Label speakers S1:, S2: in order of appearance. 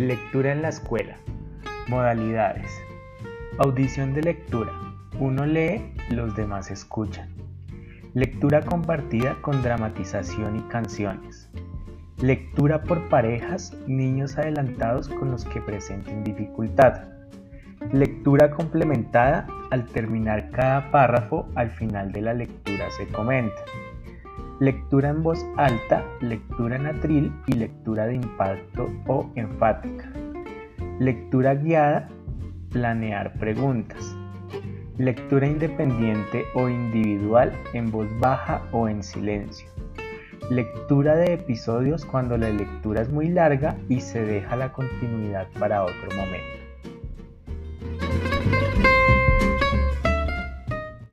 S1: Lectura en la escuela. Modalidades. Audición de lectura. Uno lee, los demás escuchan. Lectura compartida con dramatización y canciones. Lectura por parejas, niños adelantados con los que presenten dificultad. Lectura complementada. Al terminar cada párrafo, al final de la lectura se comenta. Lectura en voz alta, lectura en atril y lectura de impacto o enfática. Lectura guiada, planear preguntas. Lectura independiente o individual en voz baja o en silencio. Lectura de episodios cuando la lectura es muy larga y se deja la continuidad para otro momento.